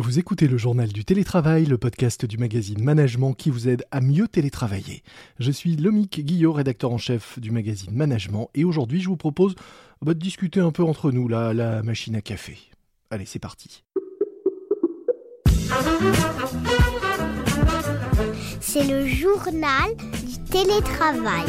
Vous écoutez le journal du télétravail, le podcast du magazine Management qui vous aide à mieux télétravailler. Je suis Lomique Guillot, rédacteur en chef du magazine Management, et aujourd'hui je vous propose bah, de discuter un peu entre nous, là, la machine à café. Allez, c'est parti. C'est le journal du télétravail.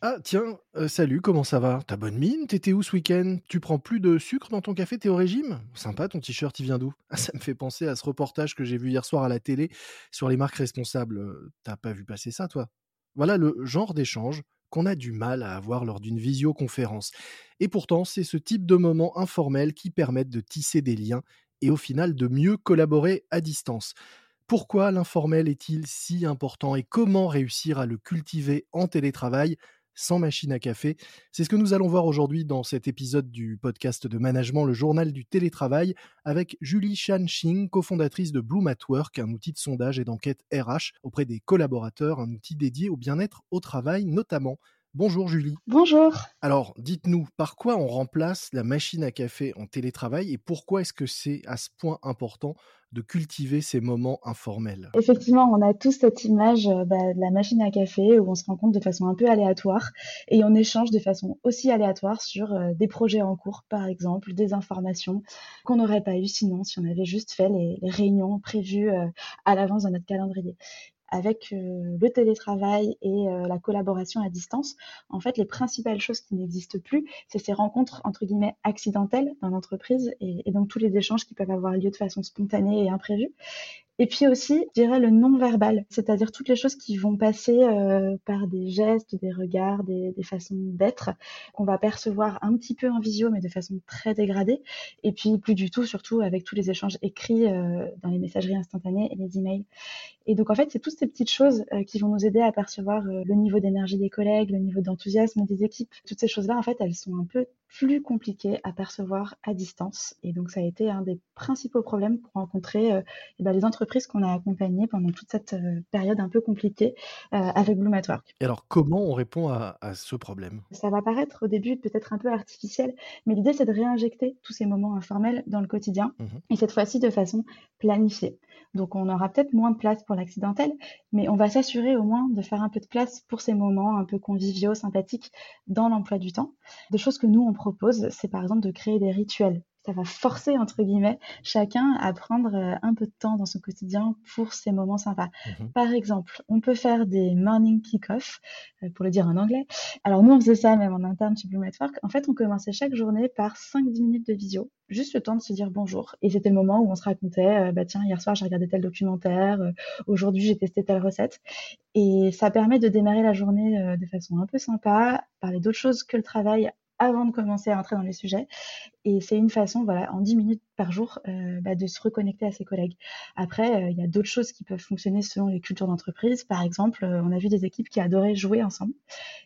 Ah tiens, euh, salut, comment ça va? T'as bonne mine? T'étais où ce week-end? Tu prends plus de sucre dans ton café T'es au régime? Sympa ton t-shirt, il vient d'où? Ça me fait penser à ce reportage que j'ai vu hier soir à la télé sur les marques responsables. Euh, t'as pas vu passer ça toi? Voilà le genre d'échange qu'on a du mal à avoir lors d'une visioconférence. Et pourtant, c'est ce type de moments informels qui permettent de tisser des liens et au final de mieux collaborer à distance. Pourquoi l'informel est-il si important et comment réussir à le cultiver en télétravail? Sans machine à café. C'est ce que nous allons voir aujourd'hui dans cet épisode du podcast de management, le journal du télétravail, avec Julie Chan-Ching, cofondatrice de Bloom at Work, un outil de sondage et d'enquête RH auprès des collaborateurs, un outil dédié au bien-être au travail notamment. Bonjour Julie. Bonjour. Alors, dites-nous, par quoi on remplace la machine à café en télétravail et pourquoi est-ce que c'est à ce point important de cultiver ces moments informels? Effectivement, on a tous cette image euh, bah, de la machine à café où on se rencontre de façon un peu aléatoire et on échange de façon aussi aléatoire sur euh, des projets en cours, par exemple, des informations qu'on n'aurait pas eu sinon si on avait juste fait les, réunions prévues euh, à l'avance dans notre calendrier avec euh, le télétravail et euh, la collaboration à distance, en fait, les principales choses qui n'existent plus, c'est ces rencontres entre guillemets accidentelles dans l'entreprise et, et, donc tous les échanges qui peuvent avoir lieu de façon spontanée et imprévue. Et puis aussi, je dirais le non-verbal, c'est-à-dire toutes les choses qui vont passer euh, par des gestes, des regards, des, des façons d'être, qu'on va percevoir un petit peu en visio, mais de façon très dégradée. Et puis plus du tout, surtout avec tous les échanges écrits euh, dans les messageries instantanées et les emails. Et donc en fait, c'est toutes ces petites choses euh, qui vont nous aider à percevoir euh, le niveau d'énergie des collègues, le niveau d'enthousiasme des équipes. Toutes ces choses-là, en fait, elles sont un peu plus compliquées à percevoir à distance. Et donc ça a été un des principaux problèmes pour rencontrer euh, eh ben, les entreprises qu'on a accompagnées pendant toute cette période un peu compliquée avec Blue Work. Et alors comment on répond à, à ce problème? Ça va paraître au début peut-être un peu artificiel, mais l'idée c'est de réinjecter tous ces moments informels dans le quotidien, mmh et cette fois-ci de façon planifiée. Donc on aura peut-être moins de place pour l'accidentel, mais on va s'assurer au moins de faire un peu de place pour ces moments un peu conviviaux, sympathiques dans l'emploi du temps. Des choses que nous on propose, c'est par exemple de créer des rituels ça va forcer, entre guillemets, chacun à prendre euh, un peu de temps dans son quotidien pour ces moments sympas. Mmh Par exemple, on peut faire des morning kick-off, euh, pour le dire en anglais. Alors, nous, on faisait ça même en interne chez Blue Network. En fait, on commençait chaque journée par 5-10 minutes de visio, juste le temps de se dire bonjour. Et c'était le moment où on se racontait, euh, bah tiens, hier soir, j'ai regardé tel documentaire, aujourd'hui, j'ai testé telle recette. Et ça permet de démarrer la journée de façon un peu sympa, parler d'autres choses que le travail avant de commencer à entrer dans les sujets. Et c'est une façon, voilà, en 10 minutes par jour, euh, bah, de se reconnecter à ses collègues. Après, euh, il y a d'autres choses qui peuvent fonctionner selon les cultures d'entreprise. Par exemple, euh, on a vu des équipes qui adoraient jouer ensemble.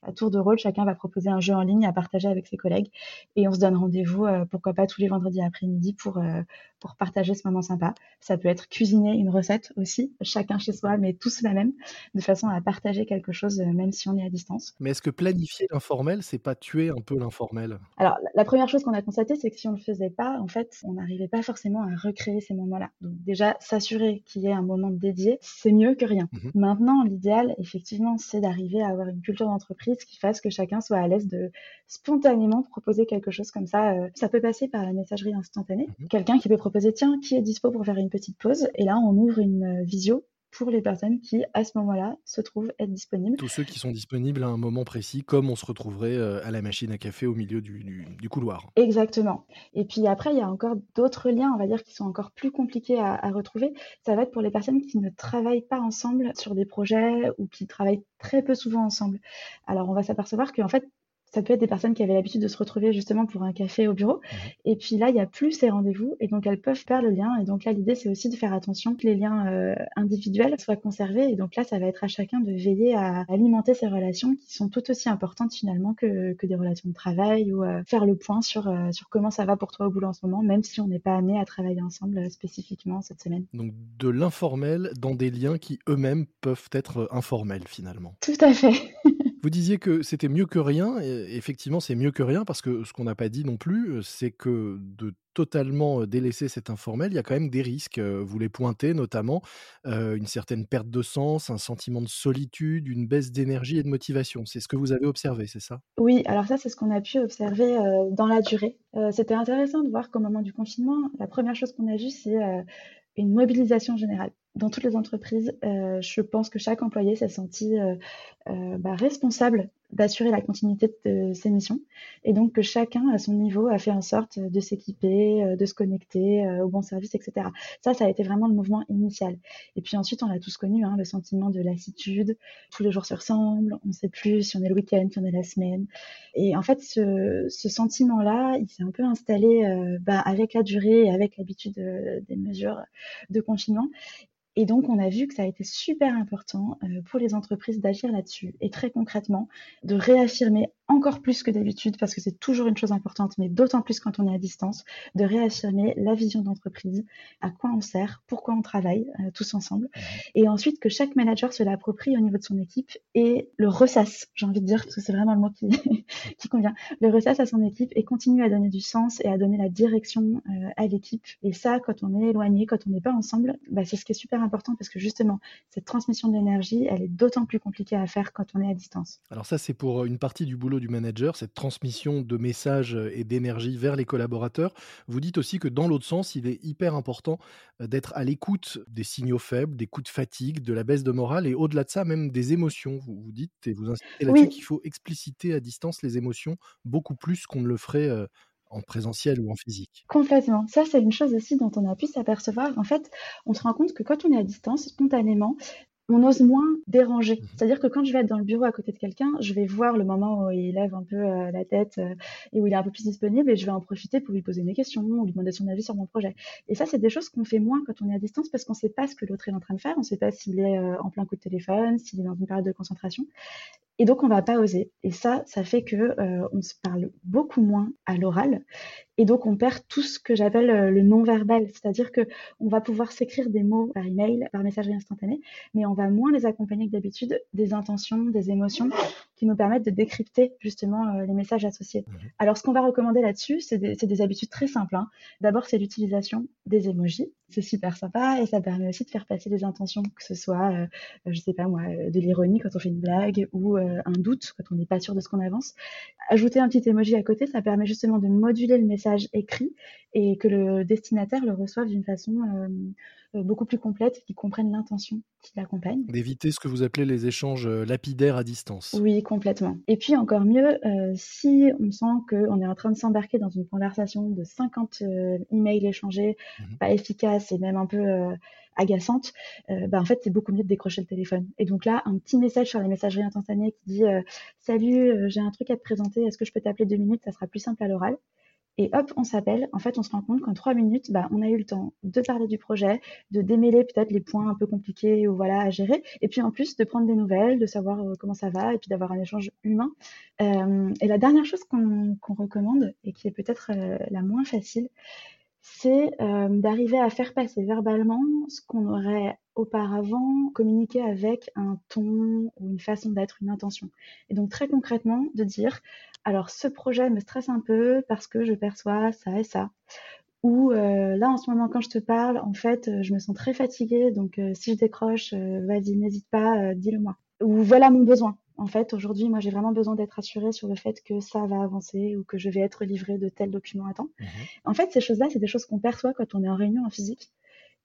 À tour de rôle, chacun va proposer un jeu en ligne à partager avec ses collègues. Et on se donne rendez-vous, pourquoi pas tous les vendredis après-midi pour, pour partager ce moment sympa. Ça peut être cuisiner une recette aussi, chacun chez soi, mais tous la même, de façon à partager quelque chose, même si on est à distance. Mais est-ce que planifier l'informel, c'est pas tuer un peu l'informel? Alors, la première chose qu'on a constatée, c'est que si on ne le faisait pas, en fait, on pas forcément à recréer ces moments-là. Donc déjà, s'assurer qu'il y ait un moment dédié, c'est mieux que rien. Mhm. Maintenant, l'idéal, effectivement, c'est d'arriver à avoir une culture d'entreprise qui fasse que chacun soit à l'aise de spontanément proposer quelque chose comme ça. Euh, ça peut passer par la messagerie instantanée. Mhm. Quelqu'un qui peut proposer, tiens, qui est dispo pour faire une petite pause? Et là, on ouvre une euh, visio pour les personnes qui, à ce moment-là, se trouvent être disponibles. Tous ceux qui sont disponibles à un moment précis, comme on se retrouverait euh, à la machine à café au milieu du, couloir. Exactement. Et puis après, il y a encore d'autres liens, on va dire, qui sont encore plus compliqués à, à, retrouver. Ça va être pour les personnes qui ne travaillent pas ensemble sur des projets ou qui travaillent très peu souvent ensemble. Alors, on va s'apercevoir qu'en fait, ça peut être des personnes qui avaient l'habitude de se retrouver justement pour un café au bureau. Mmh et puis là, il n'y a plus ces rendez-vous et donc elles peuvent perdre le lien. Et donc là, l'idée, c'est aussi de faire attention que les liens euh, individuels soient conservés. Et donc là, ça va être à chacun de veiller à alimenter ces relations qui sont tout aussi importantes finalement que, que des relations de travail ou euh, faire le point sur, euh, sur comment ça va pour toi au boulot en ce moment, même si on n'est pas amené à travailler ensemble spécifiquement cette semaine. Donc de l'informel dans des liens qui eux-mêmes peuvent être informels finalement. Tout à fait. Vous disiez que c'était mieux que rien. Et effectivement, c'est mieux que rien parce que ce qu'on n'a pas dit non plus, c'est que de totalement délaisser cet informel, il y a quand même des risques. Vous les pointez notamment, une certaine perte de sens, un sentiment de solitude, une baisse d'énergie et de motivation. C'est ce que vous avez observé, c'est ça? Oui, alors ça, c'est ce qu'on a pu observer dans la durée. C'était intéressant de voir qu'au moment du confinement, la première chose qu'on a vue, c'est une mobilisation générale dans toutes les entreprises, euh, je pense que chaque employé s'est senti euh, euh, bah, responsable d'assurer la continuité de ses missions et donc que chacun à son niveau a fait en sorte de s'équiper, de se connecter au bon service, etc. Ça, ça a été vraiment le mouvement initial. Et puis ensuite, on l'a tous connu, hein, le sentiment de lassitude. Tous les jours se ressemblent, on ne sait plus si on est le week-end, si on est la semaine. Et en fait, ce, ce sentiment-là, il s'est un peu installé bah, avec la durée et avec l'habitude des mesures de confinement. Et donc, on a vu que ça a été super important euh, pour les entreprises d'agir là-dessus. Et très concrètement de réaffirmer encore plus que d'habitude, parce que c'est toujours une chose importante, mais d'autant plus quand on est à distance, de réaffirmer la vision d'entreprise, à quoi on sert, pourquoi on travaille euh, tous ensemble, et ensuite que chaque manager se l'approprie au niveau de son équipe et le ressasse, j'ai envie de dire, parce que c'est vraiment le mot qui, qui convient, le ressasse à son équipe et continue à donner du sens et à donner la direction euh, à l'équipe. Et ça, quand on est éloigné, quand on n'est pas ensemble, bah, c'est ce qui est super important, parce que justement, cette transmission de l'énergie, elle est d'autant plus compliquée à faire quand on est à distance. Alors ça, c'est pour une partie du boulot du manager, cette transmission de messages et d'énergie vers les collaborateurs. Vous dites aussi que dans l'autre sens, il est hyper important d'être à l'écoute des signaux faibles, des coups de fatigue, de la baisse de morale et au-delà de ça, même des émotions. Vous, vous dites et vous insistez là-dessus qu'il faut expliciter à distance les émotions beaucoup plus qu'on ne le ferait en présentiel ou en physique. Complètement. Ça, c'est une chose aussi dont on a pu s'apercevoir. En fait, on se rend compte que quand on est à distance, spontanément, on ose moins déranger. Mmh C'est-à-dire que quand je vais être dans le bureau à côté de quelqu'un, je vais voir le moment où il lève un peu euh, la tête euh, et où il est un peu plus disponible et je vais en profiter pour lui poser des questions ou lui demander son avis sur mon projet. Et ça, c'est des choses qu'on fait moins quand on est à distance parce qu'on ne sait pas ce que l'autre est en train de faire, on ne sait pas s'il est euh, en plein coup de téléphone, s'il est dans une période de concentration. Et donc, on va pas oser. Et ça, ça fait que on se parle beaucoup moins à l'oral. Et donc, on perd tout ce que j'appelle le non-verbal. C'est-à-dire que on va pouvoir s'écrire des mots par email, par messagerie instantanée, mais on va moins les accompagner que d'habitude des intentions, des émotions qui nous permettent de décrypter justement les messages associés. Mmh Alors, ce qu'on va recommander là-dessus, c'est des, habitudes très simples. Hein. D'abord, c'est l'utilisation des emojis. C'est super sympa et ça permet aussi de faire passer des intentions, que ce soit, je sais pas moi, de l'ironie quand on fait une blague ou euh, un doute quand on n'est pas sûr de ce qu'on avance. Ajouter un petit emoji à côté, ça permet justement de moduler le message écrit et que le destinataire le reçoive d'une façon euh, euh, beaucoup plus complète, qu'il comprenne l'intention qui l'accompagne. D'éviter ce que vous appelez les échanges lapidaires à distance. Oui, complètement. Et puis encore mieux, si on sent qu'on est en train de s'embarquer dans une conversation de 50 emails échangés, mmh pas efficace et même un peu agaçante, euh, bah, en fait, c'est beaucoup mieux de décrocher le téléphone. Et donc là, un petit message sur les messageries instantanées qui dit euh, Salut, euh, j'ai un truc à te présenter, est-ce que je peux t'appeler deux minutes? Ça sera plus simple à l'oral. Et hop, on s'appelle. En fait, on se rend compte qu'en trois minutes, bah, on a eu le temps de parler du projet, de démêler peut-être les points un peu compliqués ou voilà à gérer, et puis en plus de prendre des nouvelles, de savoir comment ça va, et puis d'avoir un échange humain. et la dernière chose qu'on recommande et qui est peut-être la moins facile, c'est euh, d'arriver à faire passer verbalement ce qu'on aurait auparavant communiqué avec un ton ou une façon d'être, une intention. Et donc très concrètement, de dire, alors ce projet me stresse un peu parce que je perçois ça et ça. Ou euh, là, en ce moment, quand je te parle, en fait, je me sens très fatiguée, donc euh, si je décroche, vas-y, n'hésite pas, dis-le-moi. Ou voilà mon besoin en fait, aujourd'hui, moi, j'ai vraiment besoin d'être assurée sur le fait que ça va avancer ou que je vais être livrée de tels documents à temps. Mmh en fait, ces choses-là, c'est des choses qu'on perçoit quand on est en réunion en physique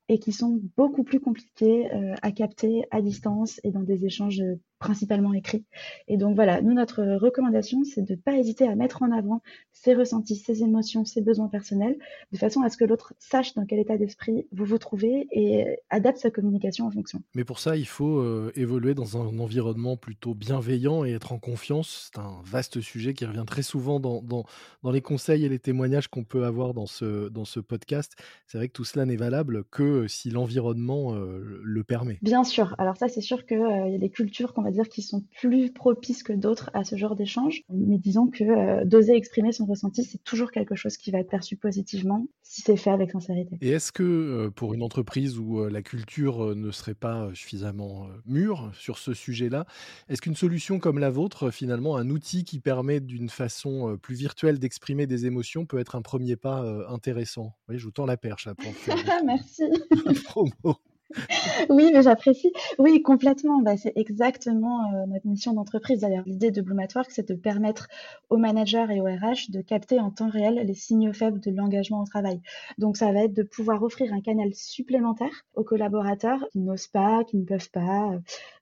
et qui sont beaucoup plus compliquées euh, à capter à distance et dans des échanges principalement écrits. Et donc voilà, nous, notre recommandation, c'est de ne pas hésiter à mettre en avant ses ressentis, ses émotions, ses besoins personnels, de façon à ce que l'autre sache dans quel état d'esprit vous vous trouvez et adapte sa communication en fonction. Mais pour ça, il faut euh, évoluer dans un environnement plutôt bienveillant et être en confiance. C'est un vaste sujet qui revient très souvent dans, dans, dans les conseils et les témoignages qu'on peut avoir dans ce, dans ce podcast. C'est vrai que tout cela n'est valable que si l'environnement euh, le permet. Bien sûr. Alors ça, c'est sûr qu'il euh, y a des cultures qu'on va dire, qui sont plus propices que d'autres à ce genre d'échange. Mais disons que euh, d'oser exprimer son ressenti, c'est toujours quelque chose qui va être perçu positivement si c'est fait avec sincérité. Et est-ce que euh, pour une entreprise où la culture ne serait pas suffisamment mûre sur ce sujet-là, est-ce qu'une solution comme la vôtre, finalement, un outil qui permet d'une façon plus virtuelle d'exprimer des émotions peut être un premier pas intéressant? Oui, je vous tends la perche là pour faire Merci. Oui, mais j'apprécie. Oui, complètement. Bah, c'est exactement euh, notre mission d'entreprise. D'ailleurs, l'idée de Bloom c'est de permettre aux managers et aux RH de capter en temps réel les signaux faibles de l'engagement au travail. Donc, ça va être de pouvoir offrir un canal supplémentaire aux collaborateurs qui n'osent pas, qui ne peuvent pas,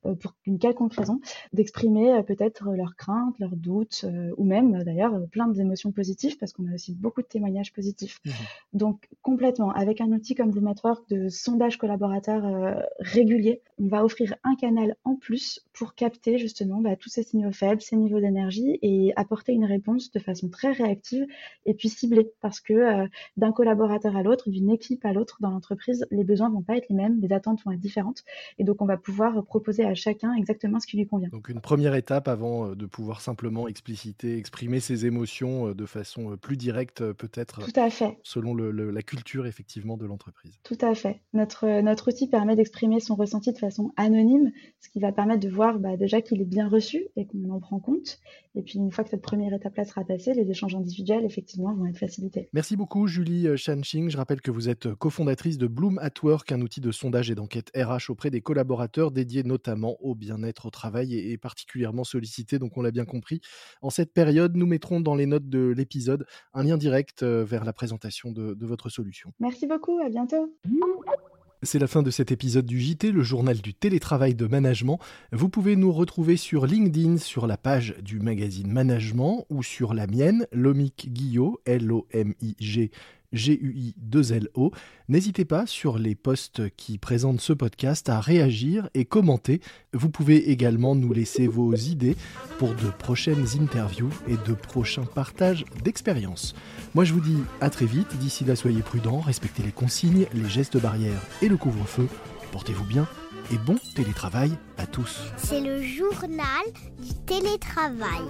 euh, pour une quelconque raison, d'exprimer euh, peut-être leurs craintes, leurs doutes, ou même d'ailleurs plein d'émotions positives, parce qu'on a aussi beaucoup de témoignages positifs. Mmh Donc, complètement, avec un outil comme Bloom de sondage collaborateur euh, régulier. On va offrir un canal en plus pour capter justement bah, tous ces signaux faibles, ces niveaux d'énergie et apporter une réponse de façon très réactive et puis ciblée parce que euh, d'un collaborateur à l'autre, d'une équipe à l'autre dans l'entreprise, les besoins vont pas être les mêmes, les attentes vont être différentes et donc on va pouvoir proposer à chacun exactement ce qui lui convient. Donc une première étape avant euh, de pouvoir simplement expliciter, exprimer ses émotions de façon plus directe peut-être. Tout à fait. Selon la culture effectivement de l'entreprise. Tout à fait. Notre, notre outil permet d'exprimer son ressenti de façon anonyme, ce qui va permettre de voir bah, déjà qu'il est bien reçu et qu'on en prend compte. Et puis une fois que cette première étape-là sera passée, les échanges individuels, effectivement, vont être facilités. Merci beaucoup, Julie Shanxing. Je rappelle que vous êtes cofondatrice de Bloom at Work, un outil de sondage et d'enquête RH auprès des collaborateurs dédié notamment au bien-être au travail et particulièrement sollicité, donc on l'a bien compris. En cette période, nous mettrons dans les notes de l'épisode un lien direct euh, vers la présentation de, de votre solution. Merci beaucoup, à bientôt. C'est la fin de cet épisode du JT, le journal du télétravail de management. Vous pouvez nous retrouver sur LinkedIn, sur la page du magazine Management ou sur la mienne, Lomic Guillot, L-O-M-I-G GUI2LO. N'hésitez pas sur les posts qui présentent ce podcast à réagir et commenter. Vous pouvez également nous laisser vos idées pour de prochaines interviews et de prochains partages d'expériences. Moi je vous dis à très vite, d'ici là soyez prudents, respectez les consignes, les gestes barrières et le couvre-feu. Portez-vous bien et bon télétravail à tous. C'est le journal du télétravail.